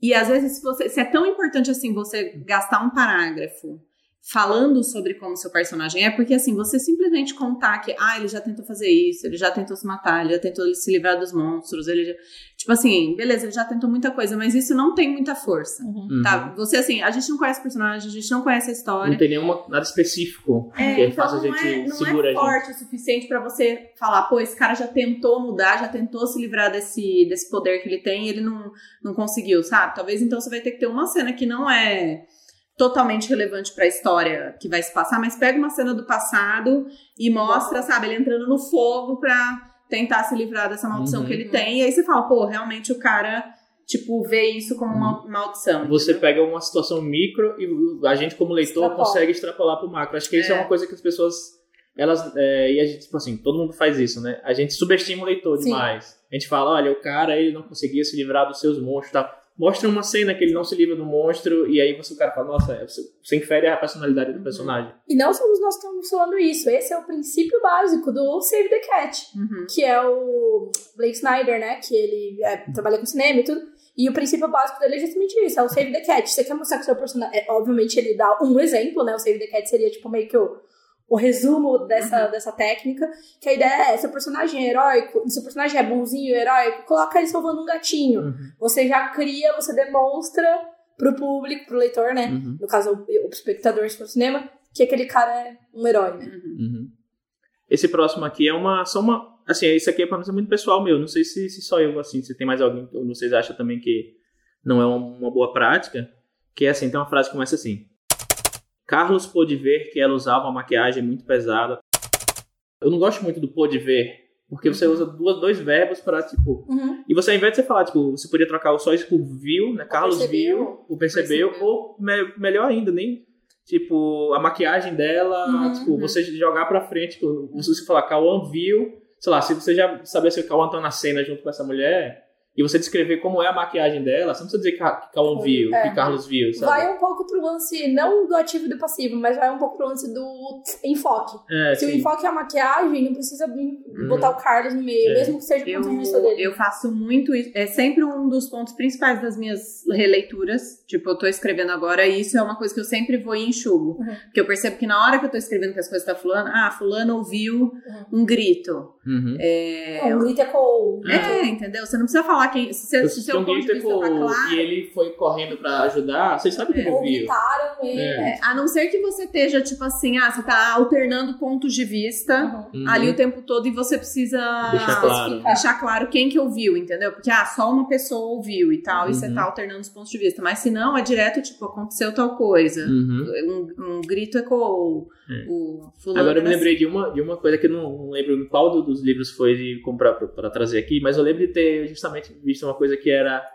E às vezes, se, você, se é tão importante assim você gastar um parágrafo falando sobre como seu personagem é, porque assim, você simplesmente contar que, ah, ele já tentou fazer isso, ele já tentou se matar, ele já tentou se livrar dos monstros, ele já... Tipo assim, beleza, ele já tentou muita coisa, mas isso não tem muita força, uhum. tá? Uhum. Você, assim, a gente não conhece o personagem, a gente não conhece a história. Não tem nenhuma, nada específico é, que então faça a gente é, não segura é forte o suficiente para você falar, pô, esse cara já tentou mudar, já tentou se livrar desse, desse poder que ele tem e ele não, não conseguiu, sabe? Talvez então você vai ter que ter uma cena que não é totalmente relevante para a história que vai se passar, mas pega uma cena do passado e mostra, sabe, ele entrando no fogo para tentar se livrar dessa maldição uhum. que ele tem. E aí você fala, pô, realmente o cara tipo, vê isso como uma uhum. maldição. Você entendeu? pega uma situação micro e a gente, como leitor, Extrapola. consegue extrapolar pro macro. Acho que é. isso é uma coisa que as pessoas. Elas. É, e a gente, tipo assim, todo mundo faz isso, né? A gente subestima o leitor Sim. demais. A gente fala, olha, o cara ele não conseguia se livrar dos seus monstros e tal mostra uma cena que ele não se livra do monstro e aí você o cara fala, nossa, é, você infere a personalidade do uhum. personagem. E não somos nós que estamos falando isso. Esse é o princípio básico do Save the Cat, uhum. que é o Blake Snyder, né? Que ele é, trabalha com cinema e tudo. E o princípio básico dele é justamente isso, é o Save the Cat. Você quer mostrar que o seu personagem. É, obviamente, ele dá um exemplo, né? O Save the Cat seria tipo meio que o o resumo dessa, uhum. dessa técnica, que a ideia é, seu personagem é heróico, seu personagem é bonzinho, heróico, coloca ele salvando um gatinho. Uhum. Você já cria, você demonstra pro público, pro leitor, né? Uhum. No caso, o, o espectador se for cinema, que aquele cara é um herói, né? Uhum. Esse próximo aqui é uma. Só uma. Assim, isso aqui é pra mim é muito pessoal meu. Não sei se, se só eu, assim, se tem mais alguém ou vocês acham também que não é uma, uma boa prática. Que é assim, tem uma frase que começa assim. Carlos pôde ver que ela usava uma maquiagem muito pesada. Eu não gosto muito do pôde ver, porque você usa duas, dois verbos para, tipo. Uhum. E você, ao invés de você falar, tipo, você podia trocar só isso por viu, né? Carlos percebeu, viu, ou percebeu, percebeu. ou me, melhor ainda, nem. Tipo, a maquiagem dela, uhum, tipo, uhum. você jogar pra frente, tipo, você falar, Cauã viu, sei lá, se você já sabia se o Cauã tá na cena junto com essa mulher, e você descrever como é a maquiagem dela, você não precisa dizer que Cauã viu, é. que Carlos viu, sabe? Vai um pouco pro lance, não do ativo e do passivo, mas vai um pouco pro lance do enfoque. É, Se sim. o enfoque é a maquiagem, não precisa uhum. botar o Carlos no meio, é. mesmo que seja o ponto de dele. Eu faço muito isso, é sempre um dos pontos principais das minhas releituras, tipo, eu tô escrevendo agora e isso é uma coisa que eu sempre vou e enxugo. Uhum. Porque eu percebo que na hora que eu tô escrevendo que as coisas tá fulano, ah, fulano ouviu uhum. um grito. Uhum. É, é, um grito é com... É, entendeu? Você não precisa falar quem. Se, se, se seu ponto de vista tá claro, e ele foi correndo pra ajudar, vocês sabem que ele viu. ele. É. É, a não ser que você esteja, tipo assim, ah, você tá alternando pontos de vista uhum. ali o tempo todo e você precisa deixar claro. deixar claro quem que ouviu, entendeu? Porque, ah, só uma pessoa ouviu e tal, uhum. e você tá alternando os pontos de vista. Mas se não, é direto, tipo, aconteceu tal coisa. Uhum. Um, um, grito ecoou. É. O Agora eu me lembrei de uma, de uma coisa que eu não, não lembro qual dos livros foi de comprar para trazer aqui, mas eu lembro de ter justamente visto uma coisa que era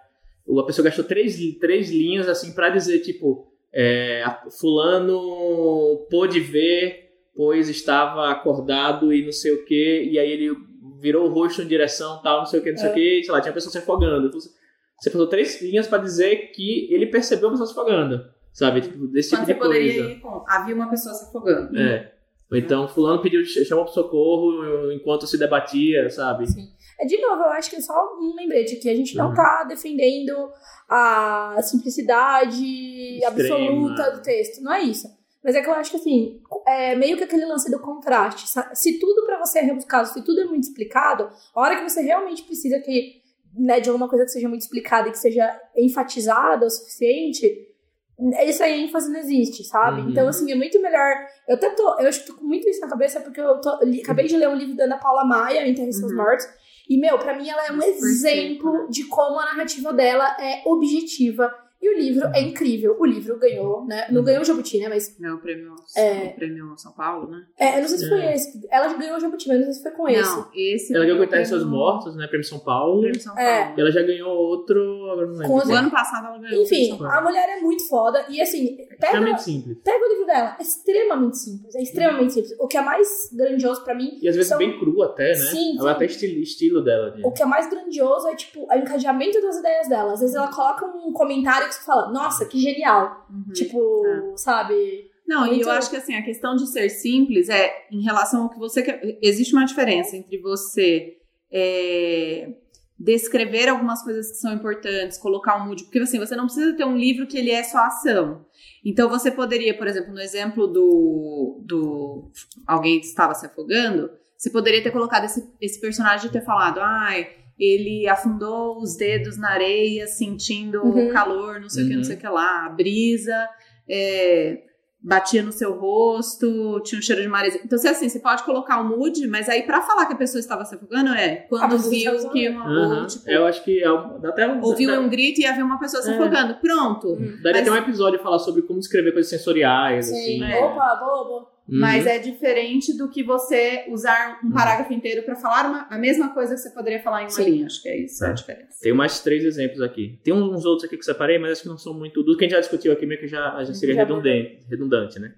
a pessoa gastou três, três linhas assim para dizer tipo é, fulano pôde ver pois estava acordado e não sei o que e aí ele virou o rosto em direção tal não sei o que não sei é. o que sei lá tinha uma pessoa se afogando. Você passou três linhas para dizer que ele percebeu a pessoa se afogando sabe? Tipo desse tipo de coisa. ir com, havia uma pessoa se afogando. É. Então fulano pediu chamou pro socorro enquanto se debatia sabe? Sim. É, de novo, eu acho que é só um lembrete que a gente não uhum. tá defendendo a simplicidade Extrema. absoluta do texto. Não é isso. Mas é que eu acho que, assim, é meio que aquele lance do contraste. Se tudo para você é rebuscado, se tudo é muito explicado, a hora que você realmente precisa que, né, de alguma coisa que seja muito explicada e que seja enfatizada o suficiente, essa ênfase não existe, sabe? Uhum. Então, assim, é muito melhor. Eu até tô. Eu acho que tô com muito isso na cabeça, porque eu tô, li, acabei de ler um livro da Ana Paula Maia, Seus uhum. Mortos. E, meu, para mim ela é um exemplo de como a narrativa dela é objetiva E o livro é incrível. O livro ganhou, né? Não ganhou o Jabuti, né? Mas. Não, o prêmio, É. o prêmio São Paulo, né? É, eu não sei se foi É. esse. Ela ganhou o Jabuti, mas não sei se foi com esse. Não, esse. Ela ganhou foi o Coitar Seus prêmio- Mortos, né? Prêmio São Paulo. Prêmio São É. Paulo. E ela já ganhou outro, agora não lembro. O ano passado ela ganhou. o Enfim, Prêmio São Paulo. a mulher é muito foda. E assim, pega, Extremamente simples. pega o livro dela. É extremamente simples. É extremamente simples. O que é mais grandioso pra mim. E às vezes são- bem cru até, né? Sim, Ela sim. até estilo, estilo dela. De... O que é mais grandioso é, tipo, o encadeamento das ideias dela. Às vezes ela coloca um comentário que você fala, nossa, que genial. Uhum. Tipo, sabe? Não, e eu acho que assim, a questão de ser simples é em relação ao que você quer. Existe uma diferença entre você é, descrever algumas coisas que são importantes, colocar um mood, porque assim, você não precisa ter um livro que ele é só ação. Então você poderia, por exemplo, no exemplo do, do alguém que estava se afogando, você poderia ter colocado esse, esse personagem e ter falado, ai, ele afundou os dedos na areia, sentindo Uhum. o calor, não sei o que, Uhum. não sei o que lá, a brisa, é, batia no seu rosto, tinha um cheiro de maresia. Então, assim, você pode colocar o mood, mas aí pra falar que a pessoa estava se afogando é quando viu que uma, Aham. ou, tipo, Eu acho que é, um- dá até um. ouviu dá, um grito e havia uma pessoa se É. afogando. Pronto. Daria mas- até um episódio falar sobre como descrever coisas sensoriais, Sim. assim. É. Opa, boa, boa. Uhum. Mas é diferente do que você usar um parágrafo inteiro pra falar uma- a mesma coisa que você poderia falar em uma Sim. linha. Acho que é isso a É. diferença. Tem mais três exemplos aqui. Tem uns outros aqui que separei, mas acho que não são muito. Do que a gente já discutiu aqui, meio que já, já seria Já redundante, redundante, né?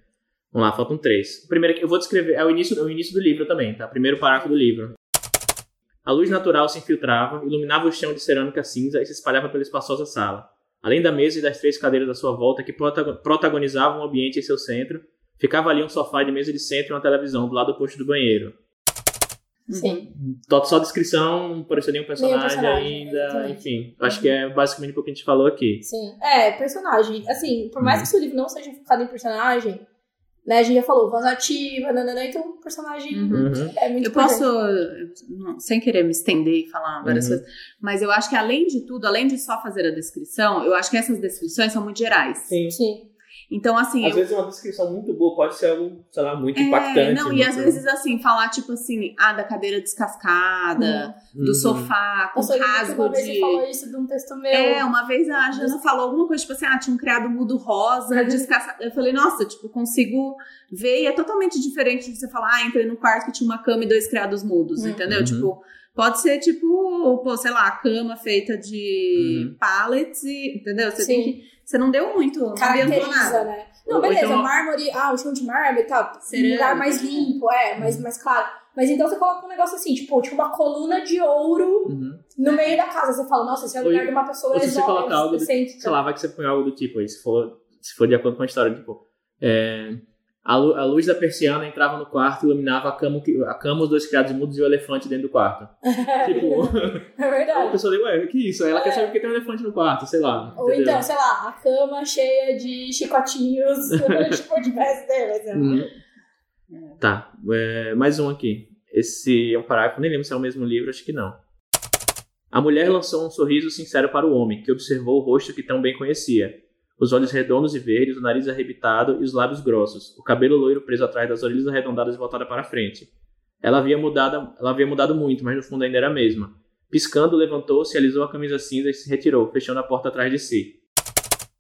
Vamos lá, faltam três. O primeiro que eu vou descrever é o início, é o início do livro também, tá? Primeiro parágrafo do livro. A luz natural se infiltrava, iluminava o chão de cerâmica cinza e se espalhava pela espaçosa sala. Além da mesa e das três cadeiras à sua volta que protago- protagonizavam o ambiente em seu centro, ficava ali um sofá de mesa de centro e uma televisão do lado oposto do banheiro. Sim. Só- Só descrição, não apareceu nenhum personagem, personagem, ainda, exatamente. enfim. Acho que é basicamente o que a gente falou aqui. Sim. É, personagem. Assim, por mais que seu livro não seja focado em personagem, né? A gente já falou, voz ativa, nananã, então personagem Uhum. Uhum. é muito Eu posso, não, sem querer me estender e falar várias Uhum. coisas, mas eu acho que além de tudo, além de só fazer a descrição, eu acho que essas descrições são muito gerais. Sim. Sim. Então, assim, Às eu, vezes uma descrição muito boa pode ser algo, sei lá, muito É, impactante. não, e às vezes assim, falar tipo assim, ah, da cadeira descascada, Uhum. do sofá com rasgo uma vez de. falou isso de um texto meu. É, uma vez a Jana falou alguma coisa, tipo assim, ah, tinha um criado mudo rosa, descascado. Eu falei, nossa, tipo, consigo ver, e é totalmente diferente de você falar, ah, entrei no quarto que tinha uma cama e dois criados mudos, Uhum. entendeu? Uhum. Tipo, pode ser tipo, pô, sei lá, a cama feita de Uhum. pallets, e, entendeu? Você tem que. Você não deu muito, não Caracteriza, nada. né? Não, Ou beleza, então- mármore, ah, o chão de mármore e tal. Um Cerâmica. lugar mais limpo, é, mais, mais claro. Mas então você coloca um negócio assim, tipo, tipo uma coluna de ouro Uhum. no meio da casa. Você fala, nossa, esse é o Ou- lugar de uma pessoa se você exótica, colocar algo do-. Sei lá, vai que você põe algo do tipo aí, se for, se for de acordo com a história, tipo. é, a, lu- a luz da persiana entrava no quarto e iluminava a cama, a cama, os dois criados mudos e o elefante dentro do quarto. Tipo, É aí a verdade. pessoa diz, ué, que isso? Ela quer saber porque tem um elefante no quarto, sei lá. Ou entendeu? então, sei lá, a cama cheia de chicotinhos, tipo de mas é. Uhum. Tá, é, mais um aqui. Esse é um parágrafo, nem lembro se é o mesmo livro, acho que não. A mulher lançou um sorriso sincero para o homem, que observou o rosto que tão bem conhecia. Os olhos redondos e verdes, o nariz arrebitado e os lábios grossos, o cabelo loiro preso atrás das orelhas arredondadas e voltada para frente. Ela havia mudado, ela havia mudado muito, mas no fundo ainda era a mesma. Piscando, levantou-se, alisou a camisa cinza e se retirou, fechando a porta atrás de si.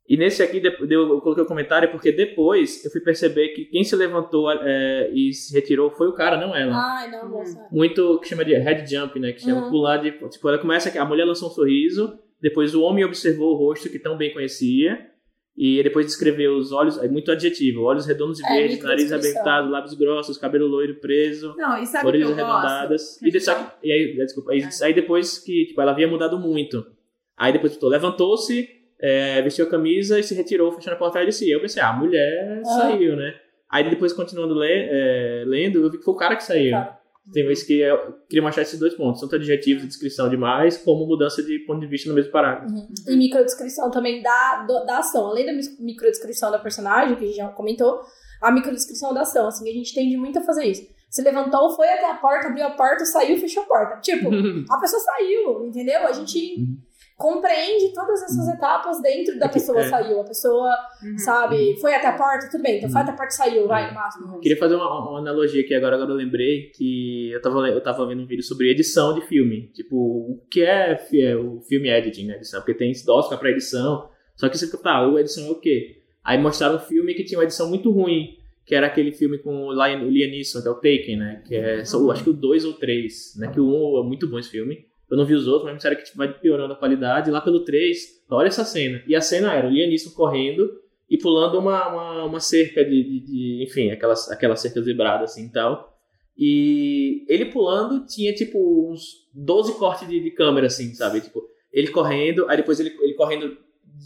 E nesse aqui, eu coloquei o comentário porque depois eu fui perceber que quem se levantou é, e se retirou foi o cara, não ela. Ai, não, moça. Muito que chama de head jump, né? Que chama Uhum. pular de. Tipo, ela começa aqui, a mulher lançou um sorriso, depois o homem observou o rosto que tão bem conhecia. E depois descreveu os olhos, é muito adjetivo, olhos redondos e É, verdes, nariz abertado, lábios grossos, cabelo loiro preso, Não, orelhas gosto? arredondadas. E, de- só que- e aí, desculpa, aí, aí depois que tipo, ela havia mudado muito. Aí depois levantou-se, é, vestiu a camisa e se retirou, fechando a porta atrás de si. Eu pensei, ah, a mulher Ah. saiu, né? Aí depois, continuando le- é, lendo, eu vi que foi o cara que saiu. Tem vezes que eu queria mostrar esses dois pontos, tanto adjetivos e descrição demais, como mudança de ponto de vista no mesmo parágrafo. Uhum. E microdescrição também da, do- da ação. Além da microdescrição da personagem, que a gente já comentou, a microdescrição da ação. Assim, a gente tende muito a fazer isso. Se levantou, foi até a porta, abriu a porta, saiu, fechou a porta. Tipo, a pessoa saiu, entendeu? A gente Uhum. Compreende todas essas etapas dentro da É que- pessoa é. saiu. A pessoa, Uhum. sabe, foi até a porta, tudo bem. Então foi Uhum. até a porta saiu, vai, no máximo. Queria fazer uma, uma analogia aqui agora, agora eu lembrei que eu tava, eu tava vendo um vídeo sobre edição de filme. Tipo, o que é, é o filme editing, né? Edição, porque tem esse Oscar pra edição. Só que você fica, tá, a edição é o quê? Aí mostraram um filme que tinha uma edição muito ruim, que era aquele filme com o Liam, Neeson, que é o Taken, né? Que é, só, acho que o 2 ou 3, né? Que o 1 um é muito bom esse filme. Eu não vi os outros, mas me disseram que tipo, vai piorando a qualidade. Lá pelo 3, olha essa cena. E a cena era o Liam Neeson correndo e pulando uma, uma, uma cerca de, de, de, Enfim, aquelas, aquelas cercas vibradas assim e tal. E ele pulando tinha tipo uns 12 cortes de, de câmera, assim, sabe? Tipo, ele correndo, aí depois ele, ele correndo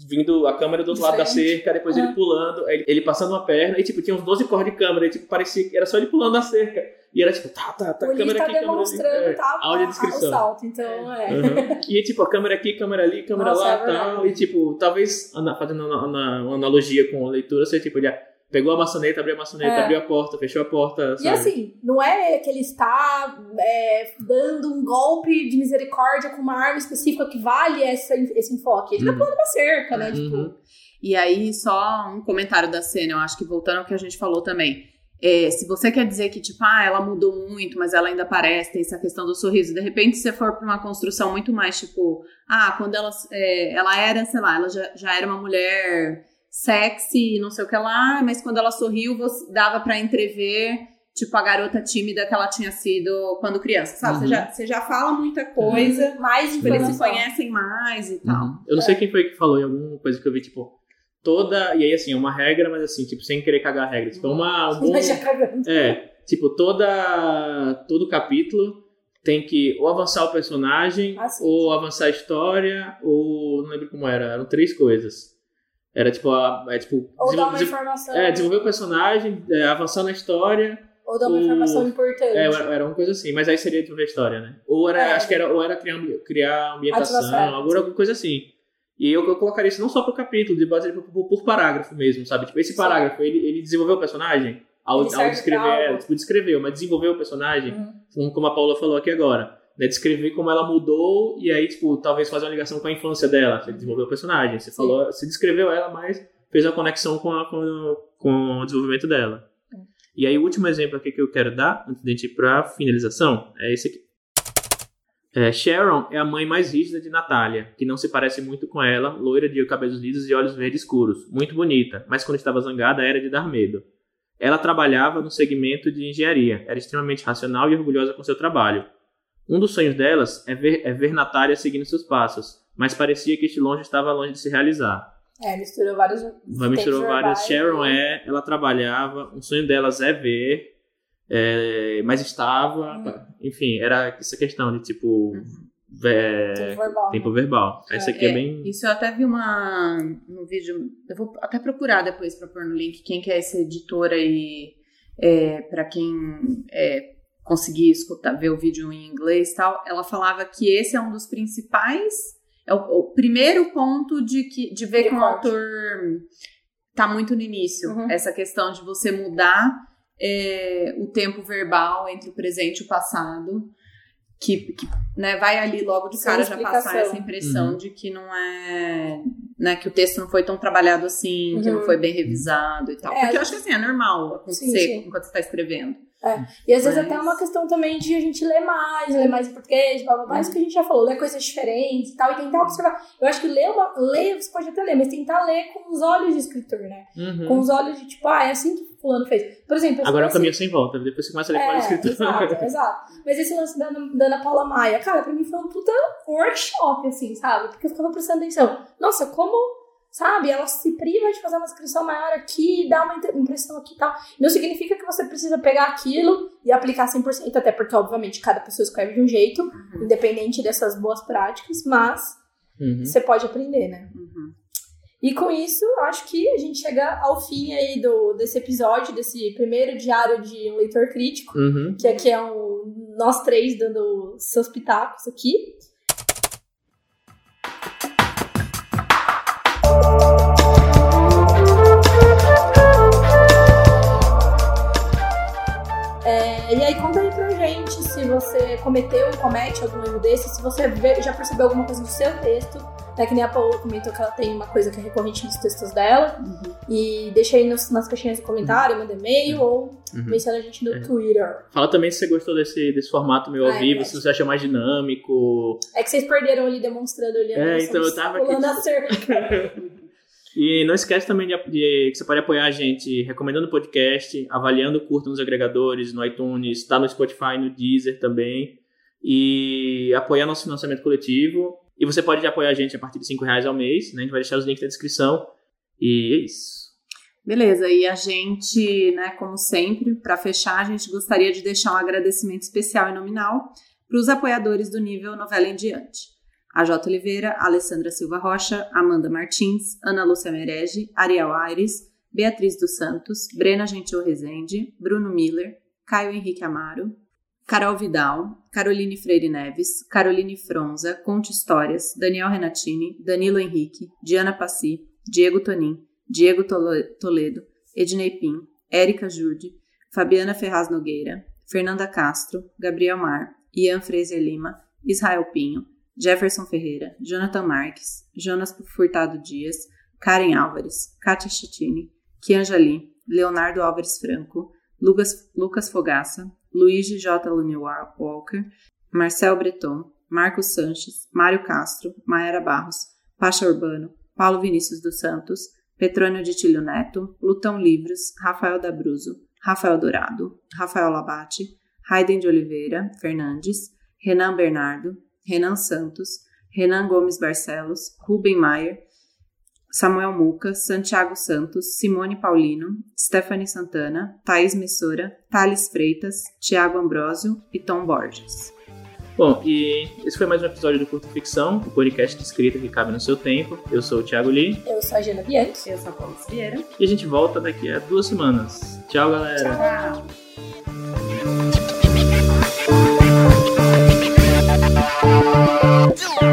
vindo a câmera do outro lado da cerca, depois ele pulando, ele, ele, passando uma perna, e tipo, tinha uns 12 cortes de câmera, e tipo, parecia que era só ele pulando a cerca. E era tipo, tá, tá, tá, o câmera tá aqui, câmera ali. Tá, áudio descrição. O salto, então, é. Uhum. E tipo, a câmera aqui, câmera ali, câmera Nossa, lá, é tal, e tipo, talvez, fazendo uma, analogia com a leitura, você tipo, já Pegou a maçaneta, abriu a maçaneta, é. abriu a porta, fechou a porta. Sabe? E assim, não é que ele está é, dando um golpe de misericórdia com uma arma específica que vale essa, esse enfoque. Ele tá uhum. tá pulando uma cerca, né? Tipo... Uhum. E aí, só um comentário da cena, eu acho que voltando ao que a gente falou também. É, se você quer dizer que, tipo, ah, ela mudou muito, mas ela ainda aparece, tem essa questão do sorriso, de repente você for para uma construção muito mais, tipo, ah, quando ela, é, ela era, sei lá, ela já, já era uma mulher sexy, não sei o que lá, mas quando ela sorriu, você, dava para entrever, tipo, a garota tímida que ela tinha sido quando criança, sabe? Uhum. Você, já, você já fala muita coisa, uhum. mais tipo, eles se conhecem mais e tal. Uhum. Eu não sei quem foi que falou em alguma coisa que eu vi, tipo, toda. E aí, assim, é uma regra, mas assim, tipo, sem querer cagar a regra. Tipo, é uma. Um bom, cagando. É, tipo, toda. Todo capítulo tem que ou avançar o personagem, ah, ou avançar a história, ou. Não lembro como era, eram três coisas. Era tipo, a, é, tipo ou dar uma informação. É, desenvolver o personagem, é, avançar na história. Ou dar uma informação importante. É, era, era uma coisa assim, mas aí seria desenvolver a história, né? Ou era, é. acho que era, ou era criar, criar ambientação, alguma, alguma coisa assim. E eu, eu colocaria isso não só pro capítulo, de base por, por, parágrafo mesmo, sabe? Tipo, esse parágrafo, ele, ele desenvolveu o personagem ao, ao descrever, é, tipo, descreveu, mas desenvolveu o personagem, uhum. como a Paula falou aqui agora né, descrever como ela mudou e aí, tipo, talvez fazer uma ligação com a infância dela. Você desenvolveu o personagem, você Sim. falou, você descreveu ela, mas fez a conexão com, a, com, com o desenvolvimento dela. É. E aí, o último exemplo aqui que eu quero dar, antes de gente ir pra finalização, é esse aqui. É, Sharon é a mãe mais rígida de Natália, que não se parece muito com ela, loira de cabelos lisos e olhos verdes escuros, muito bonita, mas quando estava zangada era de dar medo. Ela trabalhava no segmento de engenharia, era extremamente racional e orgulhosa com seu trabalho. Um dos sonhos delas é ver, é ver Natália seguindo seus passos, mas parecia que este longe estava longe de se realizar. É, misturou vários. Misturou vários. Sharon é, ela trabalhava, um sonho delas é ver, é, mas estava. Hum. Enfim, era essa questão de tipo. Uhum. É, tempo verbal. Tempo verbal. É, Essa aqui é, é, bem. Isso eu até vi uma no vídeo. Eu vou até procurar depois para pôr no link quem que é essa editora e é, para quem é, conseguir escutar, ver o vídeo em inglês e tal, ela falava que esse é um dos principais, é o, o primeiro ponto de, que, de ver que o autor tá muito no início. Uhum. Essa questão de você mudar é, o tempo verbal entre o presente e o passado. Que, que né, vai ali logo de cara já passar essa impressão uhum. de que não é. Né, que o texto não foi tão trabalhado assim, uhum. que não uhum. foi bem revisado e tal. É, Porque eu acho que assim, é normal acontecer sim, sim. enquanto você está escrevendo. É. E às vezes Mas... até é uma questão também de a gente ler mais, ler mais em português, blá blá blá, isso que a gente já falou, ler coisas diferentes e tal, e tentar observar. Eu acho que ler, uma, ler você pode até ler, mas tentar ler com os olhos de escritor, né? Uhum. Com os olhos de tipo, ah, é assim que fulano fez. Por exemplo... Agora é um caminho sem volta, depois você começa a ler é, com o escritor. Exato, exato. Mas esse lance da, da Ana Paula Maia, cara, pra mim foi um puta workshop, assim, sabe? Porque eu ficava prestando atenção. Nossa, como sabe? Ela se priva de fazer uma inscrição maior aqui, dar uma impressão aqui e tal. Não significa que você precisa pegar aquilo e aplicar 100%, até porque, obviamente, cada pessoa escreve de um jeito, uhum. independente dessas boas práticas, mas uhum. você pode aprender, né? Uhum. E com isso, acho que a gente chega ao fim aí do, desse episódio, desse primeiro diário de um leitor crítico, uhum. que aqui é um, nós três dando seus pitacos aqui. E aí conta aí pra gente se você cometeu e comete algum erro desse, se você vê, já percebeu alguma coisa do seu texto, né? Que nem a Paola comentou que ela tem uma coisa que é recorrente nos textos dela. Uhum. E deixa aí nos, nas caixinhas de comentário, manda e-mail ou uhum. menciona a gente no é. Twitter. Fala também se você gostou desse, desse formato meio ao ah, vivo, é, se você achou mais dinâmico. É que vocês perderam ali demonstrando ali. É, então eu tava aqui. E não esquece também de, de, que você pode apoiar a gente recomendando o podcast, avaliando curto nos agregadores, no iTunes, está no Spotify, no Deezer também. E apoiar nosso financiamento coletivo. E você pode apoiar a gente a partir de 5 reais ao mês, né? A gente vai deixar os links na descrição. E é isso. Beleza, e a gente, né, como sempre, para fechar, a gente gostaria de deixar um agradecimento especial e nominal para os apoiadores do nível Novela em Diante. A J. Oliveira, Alessandra Silva Rocha, Amanda Martins, Ana Lúcia Merege, Ariel Aires, Beatriz dos Santos, Brena Gentil Rezende, Bruno Miller, Caio Henrique Amaro, Carol Vidal, Caroline Freire Neves, Caroline Fronza, Conte Histórias, Daniel Renatini, Danilo Henrique, Diana Passi, Diego Tonin, Diego Toledo, Ednei Pim, Érica Jude, Fabiana Ferraz Nogueira, Fernanda Castro, Gabriel Mar, Ian Fraser Lima, Israel Pinho, Jefferson Ferreira, Jonathan Marques, Jonas Furtado Dias, Karen Álvares, Kátia Chitini, Kianjali, Leonardo Álvares Franco, Lucas, Lucas Fogaça, Luigi J. Lune Walker, Marcel Breton, Marcos Sanches, Mário Castro, Maera Barros, Pacha Urbano, Paulo Vinícius dos Santos, Petrônio de Tilho Neto, Lutão Livros, Rafael Dabruzo, Rafael Dourado, Rafael Labate, Raiden de Oliveira Fernandes, Renan Bernardo, Renan Santos, Renan Gomes Barcelos, Ruben Maier, Samuel Muca, Santiago Santos, Simone Paulino, Stephanie Santana, Thaís Messora, Thales Freitas, Tiago Ambrosio e Tom Borges. Bom, e esse foi mais um episódio do Curto Ficção, o podcast de escrita que cabe no seu tempo. Eu sou o Thiago Lee. Eu sou a Gina Bianchi. Eu sou a Paula Vieira. E a gente volta daqui a duas semanas. Tchau, galera. Tchau. Two.